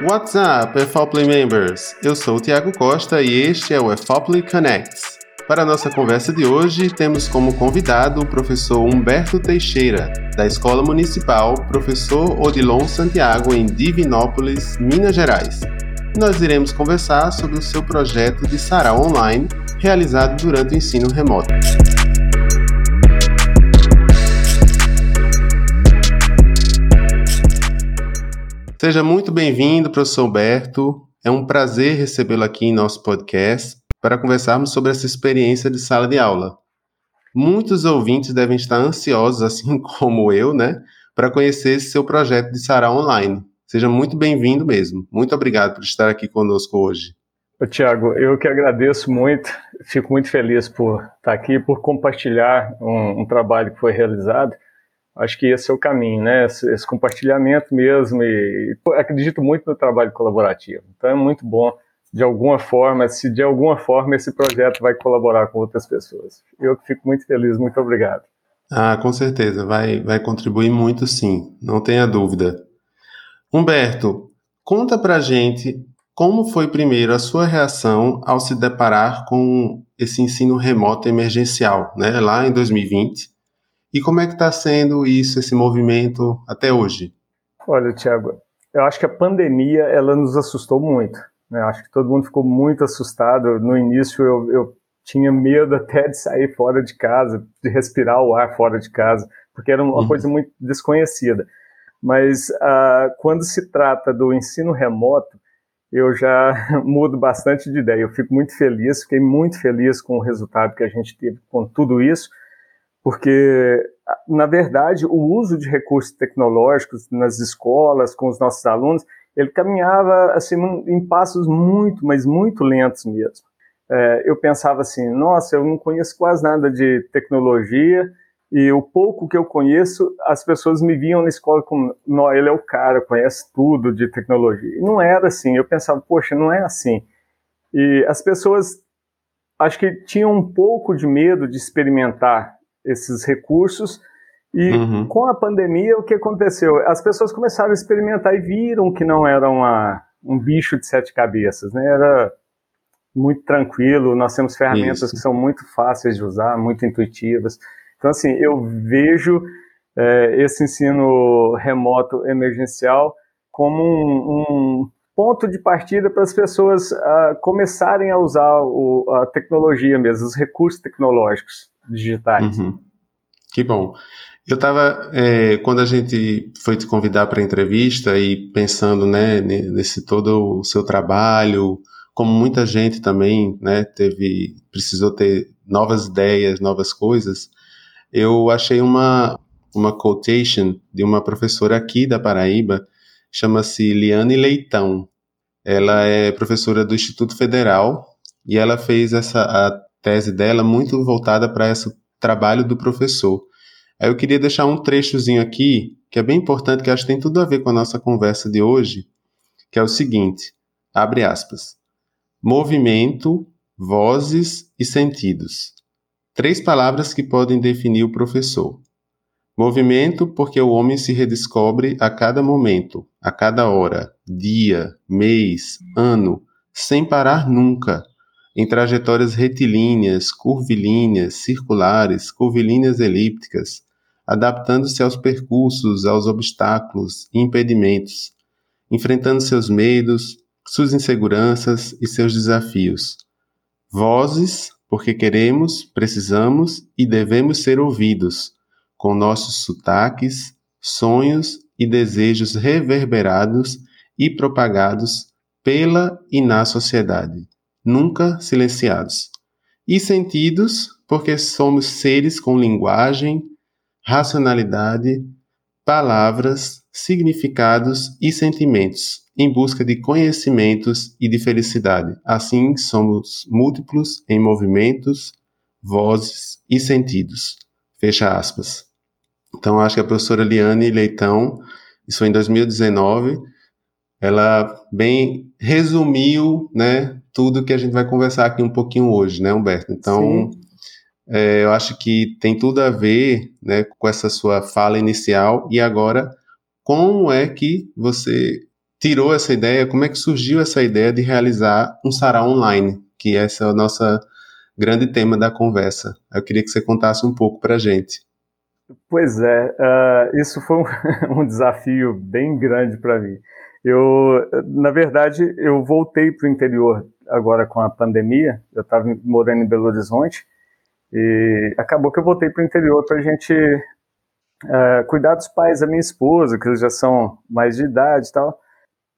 What's up, EFOPLY members? Eu sou o Tiago Costa e este é o EFOPLY Connects. Para a nossa conversa de hoje, temos como convidado o professor Humberto Teixeira, da Escola Municipal Professor Odilon Santiago, em Divinópolis, Minas Gerais. Nós iremos conversar sobre o seu projeto de sarau online, realizado durante o ensino remoto. Seja muito bem-vindo, professor Humberto. É um prazer recebê-lo aqui em nosso podcast para conversarmos sobre essa experiência de sala de aula. Muitos ouvintes devem estar ansiosos, assim como eu, né, para conhecer esse seu projeto de sarau online. Seja muito bem-vindo mesmo. Muito obrigado por estar aqui conosco hoje. Tiago, eu que agradeço muito, fico muito feliz por estar aqui, por compartilhar um, um trabalho que foi realizado acho que esse é o caminho, né? Esse, esse, compartilhamento mesmo e, e acredito muito no trabalho colaborativo. Então é muito bom de alguma forma, se de alguma forma esse projeto vai colaborar com outras pessoas. Eu fico muito feliz, muito obrigado. Ah, com certeza, vai, vai contribuir muito sim, não tenha dúvida. Humberto, conta pra gente como foi primeiro a sua reação ao se deparar com esse ensino remoto emergencial, né, lá em 2020, e como é que está sendo isso, esse movimento até hoje? Olha, Tiago, eu acho que a pandemia ela nos assustou muito. Né? Acho que todo mundo ficou muito assustado. No início eu, eu tinha medo até de sair fora de casa, de respirar o ar fora de casa, porque era uma uhum. coisa muito desconhecida. Mas uh, quando se trata do ensino remoto, eu já mudo bastante de ideia. Eu fico muito feliz, fiquei muito feliz com o resultado que a gente teve com tudo isso porque, na verdade, o uso de recursos tecnológicos nas escolas, com os nossos alunos, ele caminhava assim, em passos muito, mas muito lentos mesmo. É, eu pensava assim, nossa, eu não conheço quase nada de tecnologia, e o pouco que eu conheço, as pessoas me viam na escola como, não, ele é o cara, conhece tudo de tecnologia. E não era assim, eu pensava, poxa, não é assim. E as pessoas, acho que tinham um pouco de medo de experimentar esses recursos. E uhum. com a pandemia, o que aconteceu? As pessoas começaram a experimentar e viram que não era uma, um bicho de sete cabeças, né? Era muito tranquilo. Nós temos ferramentas Isso. que são muito fáceis de usar, muito intuitivas. Então, assim, eu vejo é, esse ensino remoto emergencial como um, um ponto de partida para as pessoas uh, começarem a usar o, a tecnologia mesmo, os recursos tecnológicos digitais. Uhum. Que bom. Eu estava, é, quando a gente foi te convidar para a entrevista e pensando né, nesse todo o seu trabalho, como muita gente também né, teve, precisou ter novas ideias, novas coisas, eu achei uma, uma quotation de uma professora aqui da Paraíba, chama-se Liane Leitão. Ela é professora do Instituto Federal e ela fez essa a tese dela muito voltada para esse trabalho do professor. Aí eu queria deixar um trechozinho aqui, que é bem importante, que acho que tem tudo a ver com a nossa conversa de hoje, que é o seguinte, abre aspas, movimento, vozes e sentidos. Três palavras que podem definir o professor. Movimento, porque o homem se redescobre a cada momento, a cada hora, dia, mês, ano, sem parar nunca, em trajetórias retilíneas, curvilíneas, circulares, curvilíneas elípticas, adaptando-se aos percursos, aos obstáculos e impedimentos, enfrentando seus medos, suas inseguranças e seus desafios. Vozes, porque queremos, precisamos e devemos ser ouvidos, com nossos sotaques, sonhos e desejos reverberados e propagados pela e na sociedade nunca silenciados. E sentidos, porque somos seres com linguagem, racionalidade, palavras, significados e sentimentos, em busca de conhecimentos e de felicidade. Assim, somos múltiplos em movimentos, vozes e sentidos. Fecha aspas. Então, acho que a professora Liane Leitão, isso foi em 2019, ela bem resumiu, né, tudo que a gente vai conversar aqui um pouquinho hoje, né, Humberto? Então, é, eu acho que tem tudo a ver, né, com essa sua fala inicial e agora como é que você tirou essa ideia, como é que surgiu essa ideia de realizar um sarau online, que esse é o nosso grande tema da conversa. Eu queria que você contasse um pouco para a gente. Pois é, uh, isso foi um, um, desafio bem grande para mim. Eu, na verdade, eu voltei para o interior agora com a pandemia. Eu estava morando em Belo Horizonte e acabou que eu voltei para o interior para a gente uh, cuidar dos pais da minha esposa, que eles já são mais de idade e tal.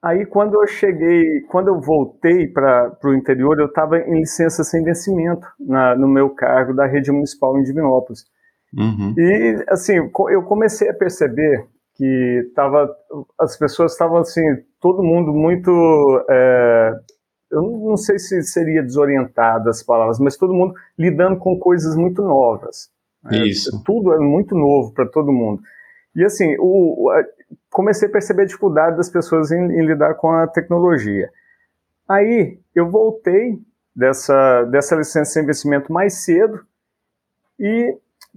Aí quando eu cheguei, quando eu voltei para o interior, eu estava em licença sem vencimento na, no meu cargo da rede municipal em Divinópolis. Uhum. E assim, eu comecei a perceber que tava, as pessoas estavam assim, todo mundo muito, é, eu não sei se seria desorientado as palavras, mas todo mundo lidando com coisas muito novas. Né? Isso. Tudo é muito novo para todo mundo. E assim, o, comecei a perceber a dificuldade das pessoas em, em, lidar com a tecnologia. Aí eu voltei dessa, dessa licença de investimento mais cedo e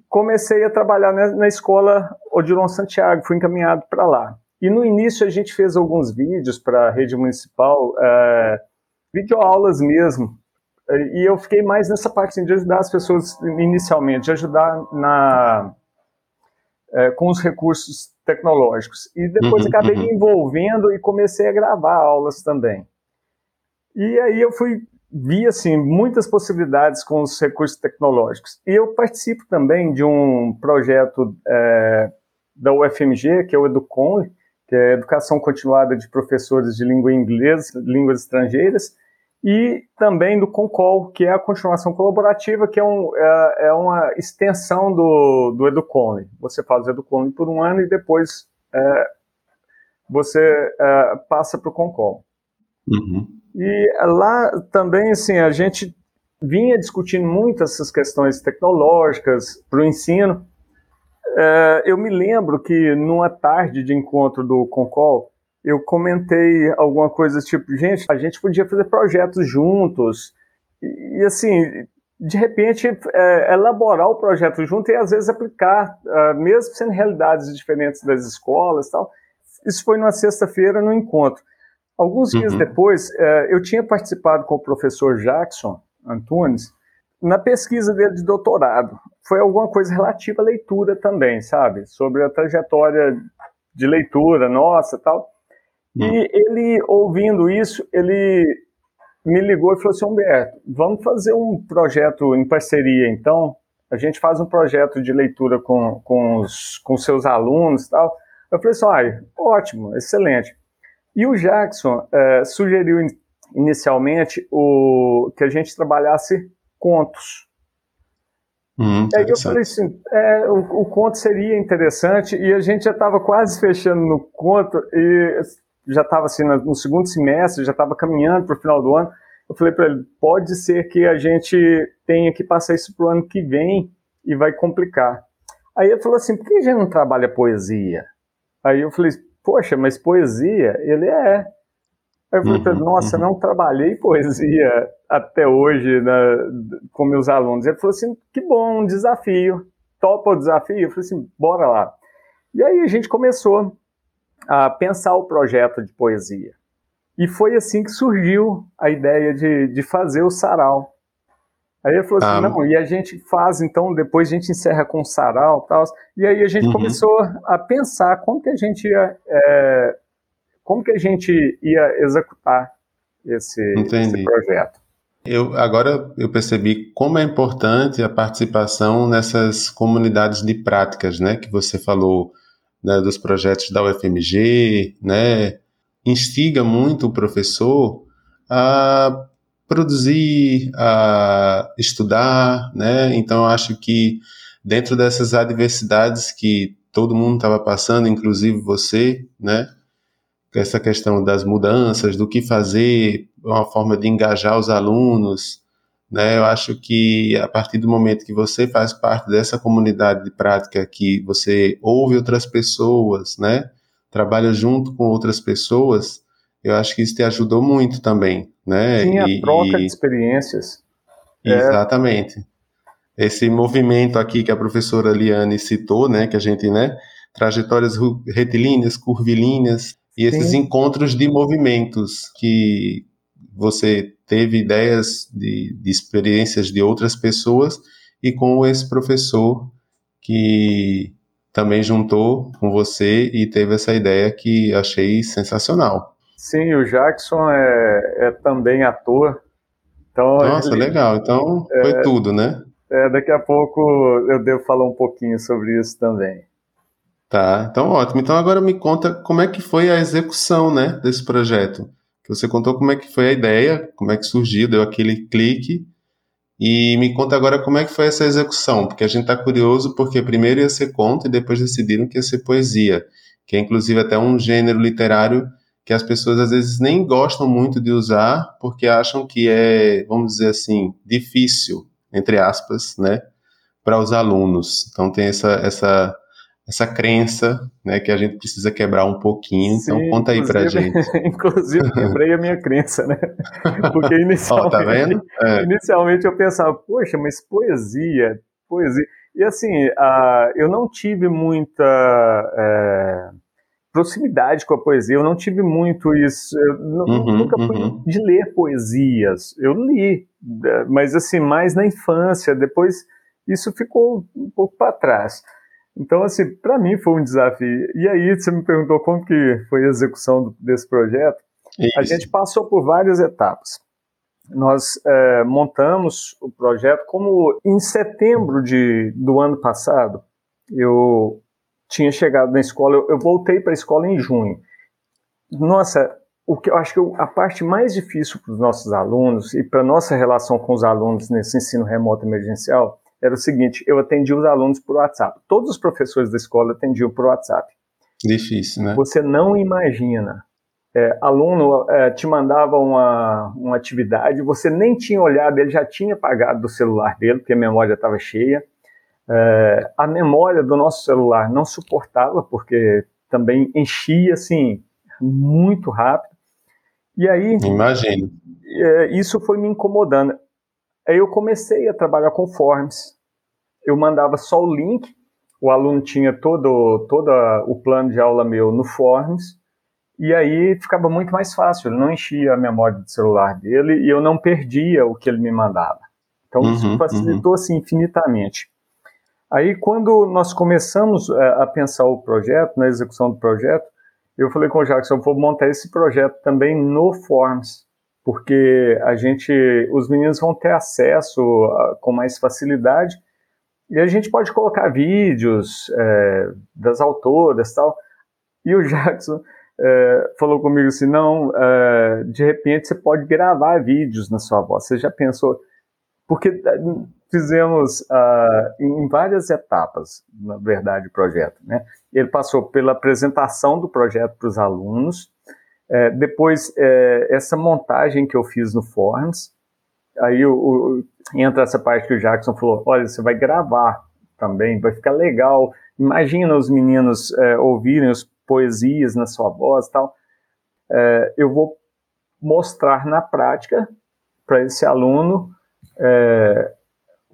comecei a trabalhar na, na escola Odilon Santiago, fui encaminhado para lá. E no início a gente fez alguns vídeos para a rede municipal, é, videoaulas mesmo. E eu fiquei mais nessa parte assim, de ajudar as pessoas inicialmente, de ajudar na, é, com os recursos tecnológicos. E depois uhum, acabei uhum. me envolvendo e comecei a gravar aulas também. E aí eu fui vi assim muitas possibilidades com os recursos tecnológicos. E eu participo também de um projeto é, da UFMG, que é o Educon, que é Educação Continuada de Professores de Língua Inglesa, Línguas Estrangeiras, e também do Concol, que é a continuação colaborativa, que é, um, é, é uma extensão do, do Educone. Você faz o Educone por um ano e depois é, você é, passa para o Concol. Uhum. E lá também, assim, a gente vinha discutindo muito essas questões tecnológicas para o ensino. É, eu me lembro que numa tarde de encontro do Concol, eu comentei alguma coisa tipo, gente, a gente podia fazer projetos juntos. E, e assim, de repente, é, elaborar o projeto junto e às vezes aplicar, uh, mesmo sendo realidades diferentes das escolas tal. Isso foi numa sexta-feira no encontro. Alguns uhum. dias depois, uh, eu tinha participado com o professor Jackson Antunes na pesquisa dele de doutorado. Foi alguma coisa relativa à leitura também, sabe? Sobre a trajetória de leitura nossa tal. E hum. ele, ouvindo isso, ele me ligou e falou assim, Humberto, vamos fazer um projeto em parceria, então? A gente faz um projeto de leitura com, com, os, com seus alunos e tal. Eu falei assim, ah, ótimo, excelente. E o Jackson é, sugeriu inicialmente o, que a gente trabalhasse contos. Hum, Aí eu falei assim, é, o, o, conto seria interessante e a gente já estava quase fechando no conto e já estava assim no segundo semestre, já estava caminhando para o final do ano. Eu falei para ele: pode ser que a gente tenha que passar isso para o ano que vem e vai complicar. Aí ele falou assim: por que a gente não trabalha poesia? Aí eu falei: poxa, mas poesia? Ele é. Aí eu falei uhum, ele: nossa, uhum. não trabalhei poesia até hoje né, com meus alunos. Ele falou assim: que bom, um desafio. Topa o desafio? Eu falei assim: bora lá. E aí a gente começou a pensar o projeto de poesia. E foi assim que surgiu a ideia de, de fazer o sarau. Aí ele falou assim, ah, não, e a gente faz, então, depois a gente encerra com o sarau e tal. E aí a gente uhum. começou a pensar como que a gente ia, é, como que a gente ia executar esse, esse projeto. Eu, agora eu percebi como é importante a participação nessas comunidades de práticas, né, que você falou, né, dos projetos da UFMG, né, instiga muito o professor a produzir, a estudar, né? Então acho que dentro dessas adversidades que todo mundo estava passando, inclusive você, né? Essa questão das mudanças, do que fazer, uma forma de engajar os alunos, né? Eu acho que a partir do momento que você faz parte dessa comunidade de prática, que você ouve outras pessoas, né? Trabalha junto com outras pessoas, eu acho que isso te ajudou muito também, né? Sim, a troca e... de experiências. É. Exatamente. É... Esse movimento aqui que a professora Liane citou, né? Que a gente, né? Trajetórias retilíneas, curvilíneas, e esses encontros de movimentos que você teve ideias de, de experiências de outras pessoas e com esse professor que também juntou com você e teve essa ideia que achei sensacional. Sim, o Jackson é, é também ator. Então Nossa, ele, legal. Então foi é, tudo, né? É, daqui a pouco eu devo falar um pouquinho sobre isso também. Tá, então ótimo. Então agora me conta como é que foi a execução, né, desse projeto. Que você contou como é que foi a ideia, como é que surgiu, deu aquele clique e me conta agora como é que foi essa execução, porque a gente está curioso porque primeiro ia ser conto e depois decidiram que ia ser poesia, que é inclusive até um gênero literário que as pessoas às vezes nem gostam muito de usar porque acham que é, vamos dizer assim, difícil, entre aspas, né, para os alunos. Então tem essa, essa essa crença, né, que a gente precisa quebrar um pouquinho. Então, Sim, então conta aí pra gente. inclusive quebrei a minha crença, né? Porque inicialmente, oh, tá vendo? É. inicialmente eu pensava, poxa, mas poesia, poesia. E assim, uh, eu não tive muita é, proximidade com a poesia, eu não tive muito isso. Eu uhum, nunca fui uhum. de ler poesias. Eu li, mas assim, mais na infância. Depois isso ficou um pouco para trás. Então, assim, para mim foi um desafio. E aí, você me perguntou como que foi a execução desse projeto. Isso. A gente passou por várias etapas. Nós é, montamos o projeto como em setembro de, do ano passado, eu tinha chegado na escola, eu, eu voltei para a escola em junho. Nossa, o que eu acho que a parte mais difícil para os nossos alunos e para nossa relação com os alunos nesse ensino remoto emergencial era o seguinte: eu atendia os alunos por WhatsApp. Todos os professores da escola atendiam por WhatsApp. Difícil, né? Você não imagina. É, aluno é, te mandava uma, uma atividade, você nem tinha olhado, ele já tinha apagado do celular dele, porque a memória estava cheia. É, a memória do nosso celular não suportava, porque também enchia assim muito rápido. E aí. Imagino. É, isso foi me incomodando. Aí eu comecei a trabalhar com forms. Eu mandava só o link, o aluno tinha todo, todo o plano de aula meu no forms, e aí ficava muito mais fácil. Ele não enchia a memória do celular dele e eu não perdia o que ele me mandava. Então uhum, isso facilitou uhum. assim infinitamente. Aí quando nós começamos a, é, a pensar o projeto, na execução do projeto, eu falei com o Jackson, eu vou montar esse projeto também no Forms porque a gente, os meninos vão ter acesso a, com mais facilidade e a gente pode colocar vídeos é, das autoras tal. E o Jackson é, falou comigo assim, não, é, de repente você pode gravar vídeos na sua voz. Você já pensou? Porque é, fizemos uh, em várias etapas, na verdade, o projeto. Né? Ele passou pela apresentação do projeto para os alunos, é, depois, é, essa montagem que eu fiz no Forms, aí o, o, entra essa parte que o Jackson falou: olha, você vai gravar também, vai ficar legal. Imagina os meninos é, ouvirem as poesias na sua voz tal. É, eu vou mostrar na prática para esse aluno é,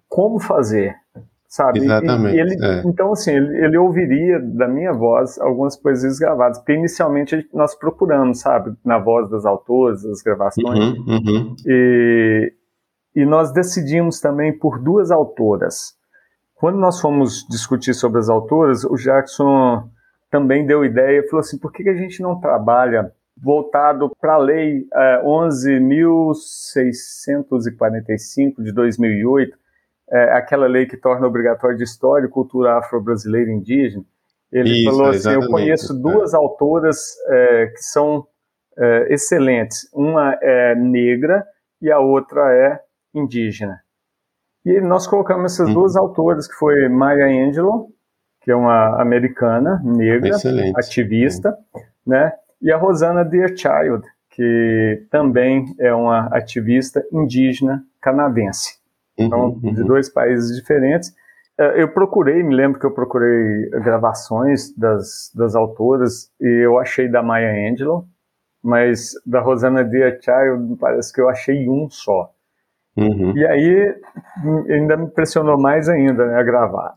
como fazer sabe? Exatamente. E, ele, é. Então, assim, ele, ele, ouviria da minha voz algumas poesias gravadas, porque inicialmente nós procuramos, sabe, na voz das autoras, das gravações, uhum, uhum. E, e nós decidimos também por duas autoras. Quando nós fomos discutir sobre as autoras, o Jackson também deu ideia, falou assim, por que, que a gente não trabalha voltado para a Lei é, 11.645 de 2008, é, aquela lei que torna obrigatório de história e cultura afro-brasileira indígena, ele Isso, falou assim: eu conheço duas é. autoras é, que são é, excelentes. Uma é negra e a outra é indígena. E nós colocamos essas uhum. duas autoras, que foi Maya Angelou, que é uma americana, negra, Excelente. ativista, uhum. né? E a Rosana Deerchild, que também é uma ativista indígena canadense. Então, uhum, de dois países diferentes. É, eu procurei, me lembro que eu procurei gravações das, das autoras e eu achei da Maya Angelou, mas da Rosana Child parece que eu achei um só. Uhum. E aí ainda me impressionou mais ainda né, a gravar.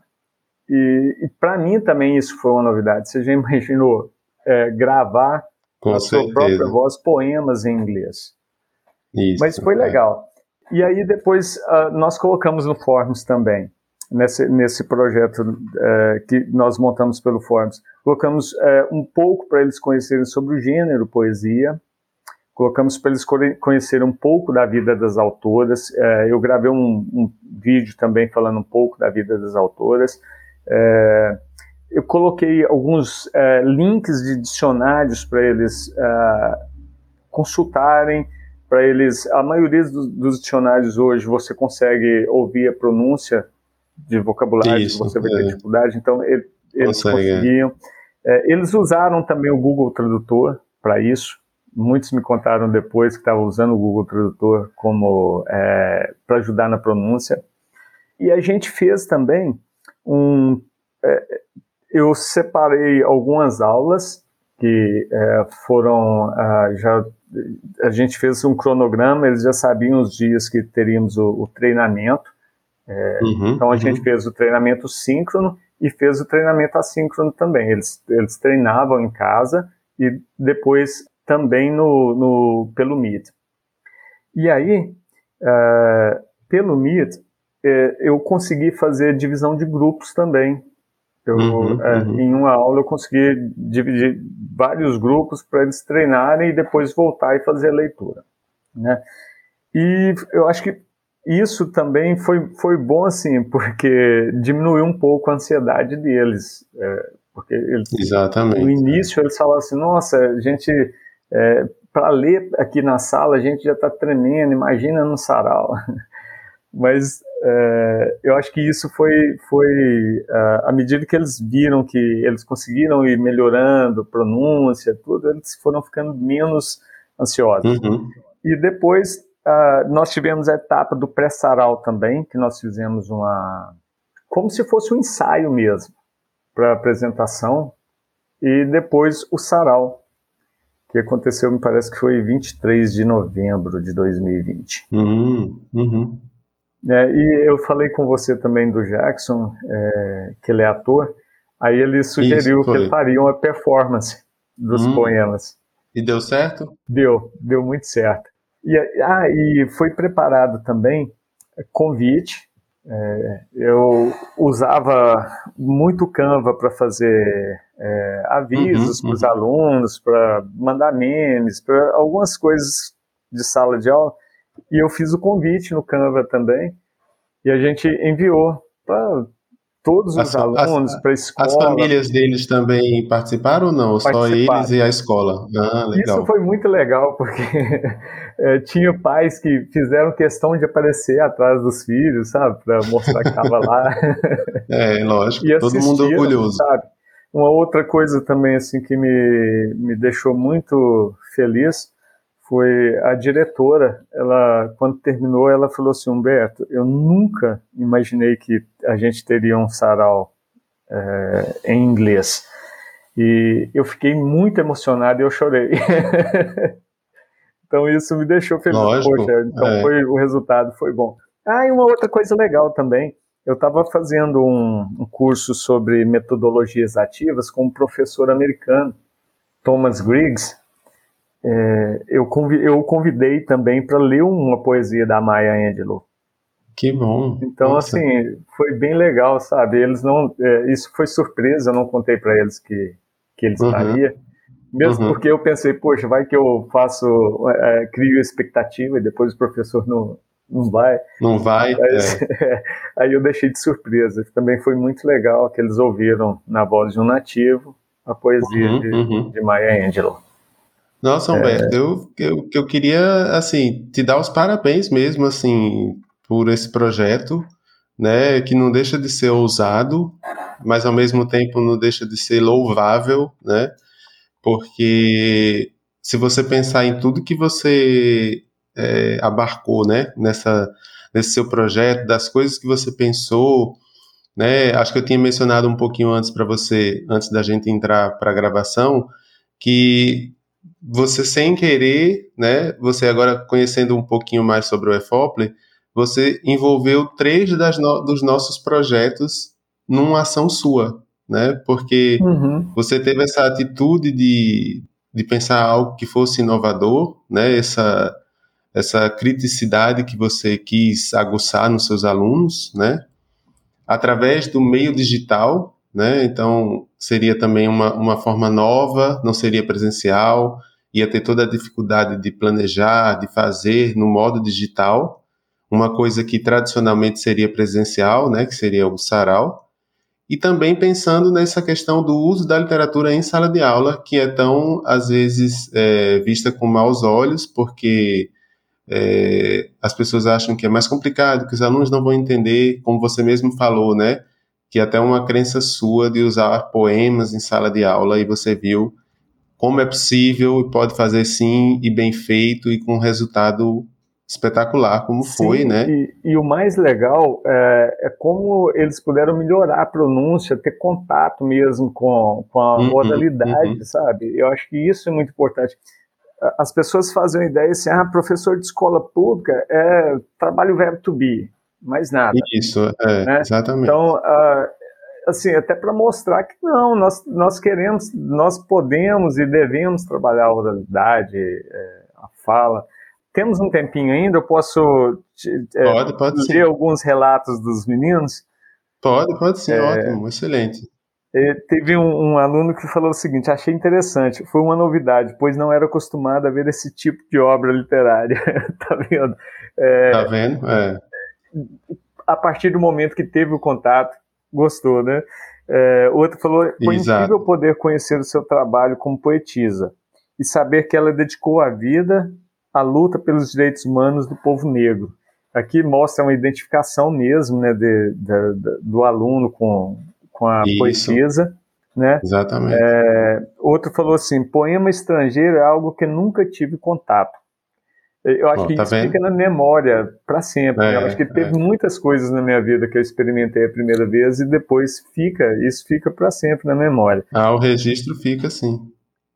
E, e para mim também isso foi uma novidade. Você já imaginou é, gravar Com a sua própria voz, poemas em inglês. Isso, Mas foi é. legal. E aí depois uh, nós colocamos no Forms também, nesse, nesse projeto uh, que nós montamos pelo Forms. Colocamos uh, um pouco para eles conhecerem sobre o gênero poesia, colocamos para eles conhecerem um pouco da vida das autoras. É, eu gravei um, um, vídeo também falando um pouco da vida das autoras. É, eu coloquei alguns é, links de dicionários para eles consultarem, para eles. A maioria dos, dos, dicionários hoje você consegue ouvir a pronúncia de vocabulário, Isso, você vai ter dificuldade, então ele, eles consegue, conseguiam. eles usaram também o Google Tradutor para isso muitos me contaram depois que estavam usando o Google Tradutor como é, para ajudar na pronúncia. E a gente fez também um. É, eu separei algumas aulas que é, foram uh, já a gente fez um cronograma, eles já sabiam os dias que teríamos o, o treinamento. É, uhum, então a uhum. gente fez o treinamento síncrono e fez o treinamento assíncrono também. Eles, eles treinavam em casa e depois também no, no pelo Meet. E aí, uh, pelo Meet, uh, eu consegui fazer divisão de grupos também. Eu, uhum, uh, uhum. Em uma aula eu consegui dividir vários grupos para eles treinarem e depois voltar e fazer a leitura. Né? E eu acho que isso também foi, foi bom, assim, porque diminuiu um pouco a ansiedade deles. É, porque eles, Exatamente. no início eles falavam assim, nossa, a gente é, para ler aqui na sala a gente já está tremendo, imagina no sarau. Mas é, eu acho que isso foi, foi uh, à medida que eles viram que eles conseguiram ir melhorando pronúncia, tudo, eles foram ficando menos ansiosos. Uhum. E depois uh, nós tivemos a etapa do pré-sarau também, que nós fizemos uma. como se fosse um ensaio mesmo, para apresentação, e depois o sarau que aconteceu, me parece que foi 23 de novembro de 2020. Uhum, uhum. É, e eu falei com você também do Jackson, é, que ele é ator, aí ele sugeriu Isso, que ele faria uma performance dos hum. poemas. E deu certo? Deu, deu muito certo. E, ah, e foi preparado também convite é, eu usava muito Canva para fazer é, avisos uhum, para os uhum. alunos, para mandar memes, para algumas coisas de sala de aula. E eu fiz o convite no Canva também. E a gente enviou para todos os as, alunos, para a escola. As famílias deles também participaram ou não? Só eles e a escola? Ah, legal. Isso foi muito legal, porque é, tinha pais que fizeram questão de aparecer atrás dos filhos, sabe? Para mostrar que estava lá. É, lógico. todo mundo orgulhoso. Sabe? Uma outra coisa também assim que me, me deixou muito feliz foi a diretora. Ela, quando terminou, ela falou assim: Humberto, eu nunca imaginei que a gente teria um sarau é, em inglês. E eu fiquei muito emocionado e eu chorei. então isso me deixou feliz. Lógico, Poxa, então é. foi, o resultado foi bom. Ah, e uma outra coisa legal também. Eu estava fazendo um, um curso sobre metodologias ativas com um professor americano, Thomas Griggs, é, eu, convidei, eu convidei também para ler uma poesia da Maya Angelou. Que bom. Então, Nossa. assim, foi bem legal, sabe? Eles não. É, isso foi surpresa, eu não contei para eles que, que ele uhum. Mesmo uhum. porque eu pensei, poxa, vai que eu faço. É, crio expectativa e depois o professor não, não vai. Não vai. Mas, é. aí eu deixei de surpresa. Também foi muito legal que eles ouviram na voz de um nativo a poesia uhum, de, uhum. de Maya Angelou. Nossa, Humberto, é... eu, eu, eu queria, assim, te dar os parabéns mesmo, assim, por esse projeto, né, que não deixa de ser ousado, mas ao mesmo tempo não deixa de ser louvável, né, porque se você pensar em tudo que você é, abarcou, né, nessa, nesse seu projeto, das coisas que você pensou, né, acho que eu tinha mencionado um pouquinho antes para você, antes da gente entrar para a gravação, que você sem querer, né, você agora conhecendo um pouquinho mais sobre o EFOPLE, você envolveu três das no, dos nossos projetos numa ação sua, né, porque uhum. você teve essa atitude de, de pensar algo que fosse inovador, né? Essa essa criticidade que você quis aguçar nos seus alunos, né? Através do meio digital, né? Então seria também uma, uma forma nova, não seria presencial, ia ter toda a dificuldade de planejar, de fazer no modo digital, uma coisa que tradicionalmente seria presencial, né? Que seria o sarau e também pensando nessa questão do uso da literatura em sala de aula, que é tão, às vezes, é, vista com maus olhos, porque é, as pessoas acham que é mais complicado, que os alunos não vão entender, como você mesmo falou, né? Que até uma crença sua de usar poemas em sala de aula, e você viu como é possível e pode fazer sim, e bem feito, e com resultado espetacular como Sim, foi, né? E, e, o mais legal é, é, como eles puderam melhorar a pronúncia, ter contato mesmo com, com a uhum, modalidade, uhum. sabe? Eu acho que isso é muito importante. As pessoas fazem a ideia assim, ah, professor de escola pública é trabalho verbo to be, mais nada. Isso, é, né? exatamente. Então, uh, assim, até para mostrar que não, nós, nós queremos, nós podemos e devemos trabalhar a oralidade, é, a fala, temos um tempinho ainda? Eu posso é, pode, pode ler alguns relatos dos meninos? Pode, pode sim, é, ótimo, excelente. Teve um, um, aluno que falou o seguinte: achei interessante, foi uma novidade, pois não era acostumado a ver esse tipo de obra literária. tá vendo? É, tá vendo? É. A partir do momento que teve o contato, gostou, né? É, outro falou: foi Exato. incrível poder conhecer o seu trabalho como poetisa e saber que ela dedicou a vida a luta pelos direitos humanos do povo negro. Aqui mostra uma identificação mesmo né, de, de, de do aluno com, com a Isso. poetisa. Né? Exatamente. É, outro falou assim: poema estrangeiro é algo que nunca tive contato. Eu acho que tá isso vendo? fica na memória para sempre. É, eu acho que teve é. muitas coisas na minha vida que eu experimentei a primeira vez e depois fica, isso fica para sempre na memória. Ah, o registro fica sim.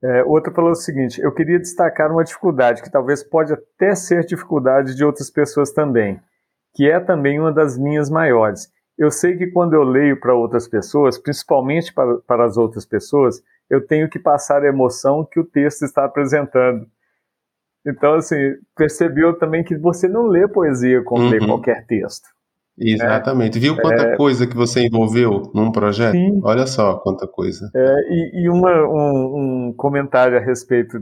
É, outra falou o seguinte: eu queria destacar uma dificuldade que talvez pode até ser dificuldade de outras pessoas também, que é também uma das minhas maiores. Eu sei que quando eu leio para outras pessoas, principalmente para, para as outras pessoas, eu tenho que passar a emoção que o texto está apresentando. Então, assim, percebeu também que você não lê poesia como uhum. lê qualquer texto. Exatamente. É, Viu quanta é, coisa que você envolveu num projeto? Sim. Olha só quanta coisa. É, e, e uma, um, um, comentário a respeito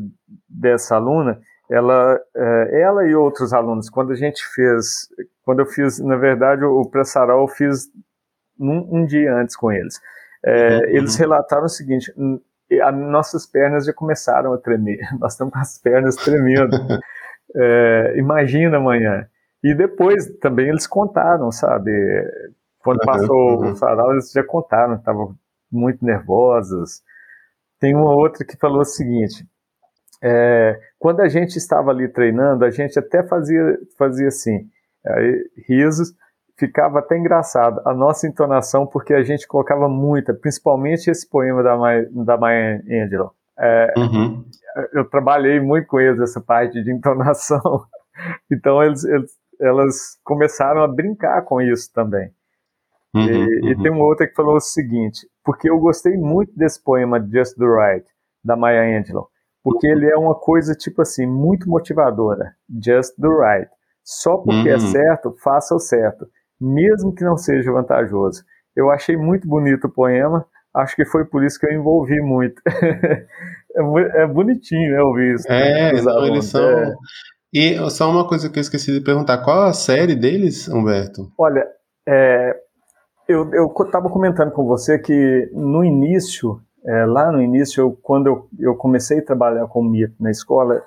dessa aluna, ela, é, ela e outros alunos, quando a gente fez, quando eu fiz, na verdade, o pré-sarau eu fiz num, um dia antes com eles. É, uhum. Eles relataram o seguinte: nossas pernas já começaram a tremer, nós estamos com as pernas tremendo. É, imagina amanhã. E depois também eles contaram, sabe? Quando uhum, passou uhum. o sarau, eles já contaram, estavam muito nervosos. Tem uma outra que falou o seguinte: é, quando a gente estava ali treinando, a gente até fazia, fazia assim, aí, risos, ficava até engraçado a nossa entonação, porque a gente colocava muita, principalmente esse poema da, Maya, da Maya Angelou. É, uhum. Eu trabalhei muito com eles essa parte de entonação. Então eles, eles elas começaram a brincar com isso também. Uhum, e, uhum. e, tem uma outra que falou o seguinte, porque eu gostei muito desse poema Just the Right, da Maya Angelou, porque ele é uma coisa, tipo assim, muito motivadora. Just the Right. Só porque é uhum. é certo, faça o certo, mesmo que não seja vantajoso. Eu achei muito bonito o poema, acho que foi por isso que eu envolvi muito. é, é, bonitinho, né, ouvir isso. É, eles são... É. E só uma coisa que eu esqueci de perguntar, qual a série deles, Humberto? Olha, é, eu estava comentando com você que no início, é, lá no início, eu, quando eu, eu, comecei a trabalhar com MIT na escola,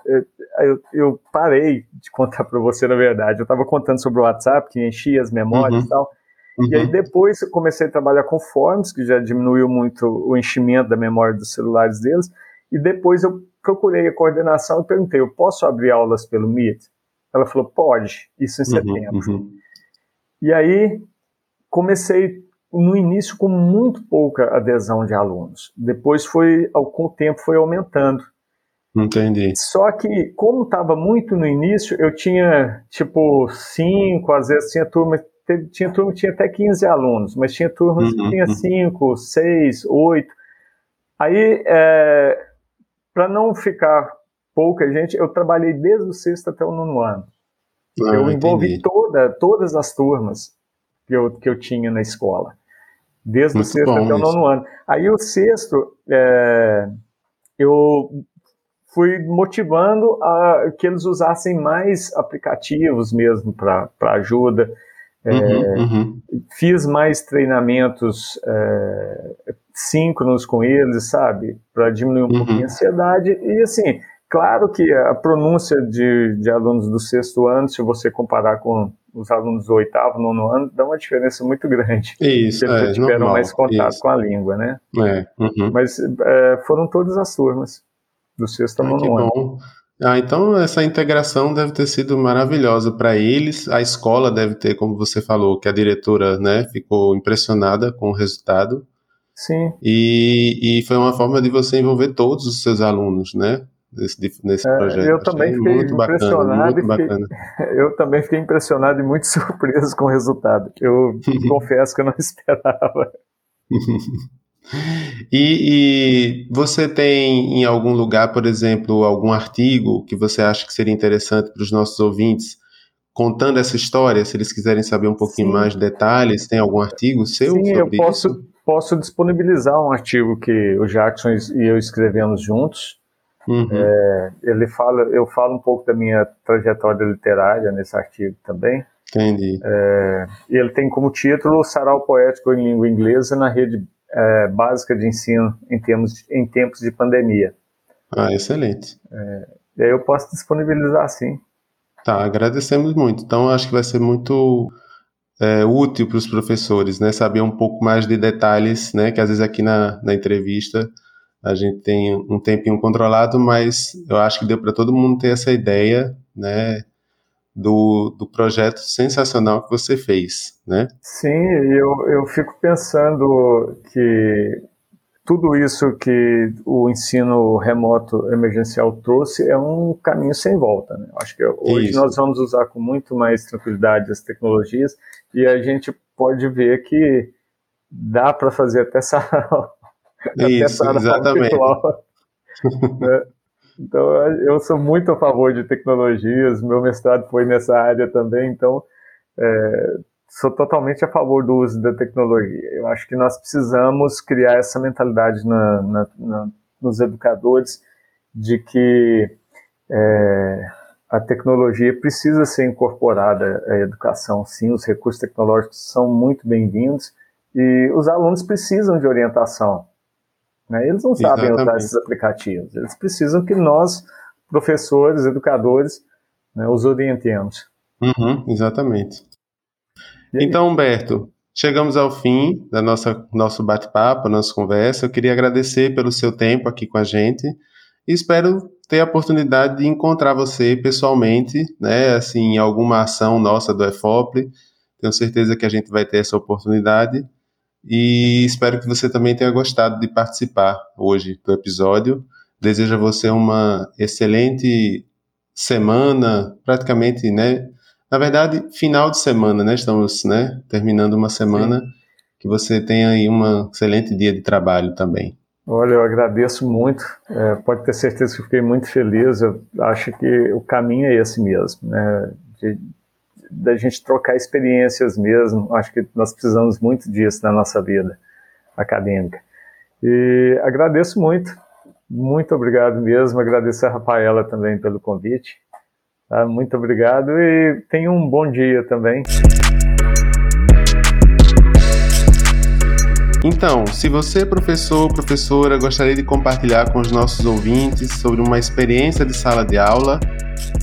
eu, eu parei de contar para você, na verdade. Eu estava contando sobre o WhatsApp, que enchia as memórias uhum. e tal. Uhum. E aí depois eu comecei a trabalhar com Forms, que já diminuiu muito o enchimento da memória dos celulares deles. E depois eu procurei a coordenação e perguntei: eu posso abrir aulas pelo Meet? Ela falou: pode, isso em uhum, setembro. Uhum. E aí comecei no início com muito pouca adesão de alunos. Depois foi, com o tempo, foi aumentando. Entendi. Só que, como estava muito no início, eu tinha tipo cinco, às vezes tinha turma, tinha turma que tinha até 15 alunos, mas tinha turmas uhum, que tinha uhum. cinco, seis, oito. Aí é, para não ficar pouca gente, eu trabalhei desde o sexto até o nono ano. Ah, eu envolvi toda, todas as turmas que eu, que eu tinha na escola, desde Muito o sexto até o nono ano. Aí o sexto, é, eu fui motivando a que eles usassem mais aplicativos mesmo para ajuda. É, uhum, uhum. Fiz mais treinamentos é, síncronos com eles, sabe? Para diminuir um uhum. pouquinho a ansiedade. E assim, claro que a pronúncia de, de alunos do sexto ano, se você comparar com os alunos do oitavo, nono ano, dá uma diferença muito grande. Isso, Eles é, tiveram normal, mais contato isso. com a língua, né? É, uhum. Mas é, foram todas as turmas do sexto ao ah, nono ano. Bom. Ah, então essa integração deve ter sido maravilhosa para eles. A escola deve ter, como você falou, que a diretora, né, ficou impressionada com o resultado. Sim. E, e foi uma forma de você envolver todos os seus alunos, né? Nesse, nesse é, projeto. Eu também fiquei muito impressionado. Bacana, muito fiquei. Eu também fiquei impressionado e muito surpreso com o resultado. Eu confesso que eu não esperava. E, e, você tem em algum lugar, por exemplo, algum artigo que você acha que seria interessante para os nossos ouvintes contando essa história? Se eles quiserem saber um pouquinho Sim. mais de detalhes, tem algum artigo seu? Sim, eu posso, isso? posso disponibilizar um artigo que o Jackson e eu escrevemos juntos. Uhum. É, ele fala, eu falo um pouco da minha trajetória literária nesse artigo também. Entendi. É, ele tem como título Sarau Poético em Língua Inglesa na Rede é, básica de ensino em, termos, em tempos de pandemia. Ah, excelente. É, e aí eu posso disponibilizar sim. Tá, agradecemos muito. Então acho que vai ser muito é, útil para os professores, né? Saber um pouco mais de detalhes, né? Que às vezes aqui na, na entrevista a gente tem um tempinho controlado, mas eu acho que deu para todo mundo ter essa ideia, né? do, do projeto sensacional que você fez, né? Sim, eu, eu fico pensando que tudo isso que o ensino remoto emergencial trouxe é um caminho sem volta. Né? Acho que hoje isso. nós vamos usar com muito mais tranquilidade as tecnologias e a gente pode ver que dá para fazer até essa isso, exatamente. Né? Então, eu sou muito a favor de tecnologias, meu mestrado foi nessa área também, então é, sou totalmente a favor do uso da tecnologia. Eu acho que nós precisamos criar essa mentalidade na, na, na, nos educadores de que é, a tecnologia precisa ser incorporada à educação. Sim, os recursos tecnológicos são muito bem-vindos e os alunos precisam de orientação. Né? Eles não sabem Exatamente. usar esses aplicativos. Eles precisam que nós, professores, educadores, né, os orientemos. Uhum, exatamente. Então, Humberto, chegamos ao fim da nossa nosso bate-papo, nossa conversa. Eu queria agradecer pelo seu tempo aqui com a gente e espero ter a oportunidade de encontrar você pessoalmente, né, assim, em alguma ação nossa do EFOPLE. Tenho certeza que a gente vai ter essa oportunidade e espero que você também tenha gostado de participar hoje do episódio. Desejo a você uma excelente semana, praticamente, né? Na verdade, final de semana, né? Estamos, né? Terminando uma semana. Sim. Que você tenha aí um excelente dia de trabalho também. Olha, eu agradeço muito. É, pode ter certeza que eu fiquei muito feliz. Eu acho que o caminho é esse mesmo, né? De, da gente trocar experiências mesmo. Acho que nós precisamos muito disso na nossa vida acadêmica. E agradeço muito, muito obrigado mesmo. Agradeço a Rafaela também pelo convite. Tá? Muito obrigado e tenha um bom dia também. Então, se você, professor ou professora, gostaria de compartilhar com os nossos ouvintes sobre uma experiência de sala de aula,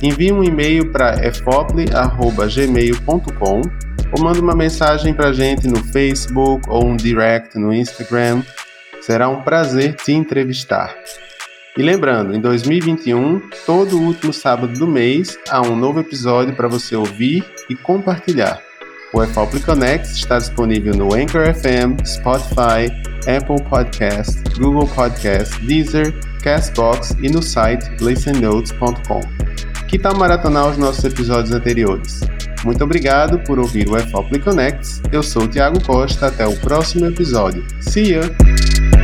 envie um e-mail para efople.gmail.com ou mande uma mensagem para a gente no Facebook ou um direct no Instagram. Será um prazer te entrevistar. E lembrando, em 2021, todo último sábado do mês, há um novo episódio para você ouvir e compartilhar. O FOP Connect está disponível no Anchor FM, Spotify, Apple Podcast, Google Podcast, Deezer, Castbox e no site listennotes.com. Que tal maratonar os nossos episódios anteriores? Muito obrigado por ouvir o FOP Connects. Eu sou o Thiago Costa. Até o próximo episódio. See ya!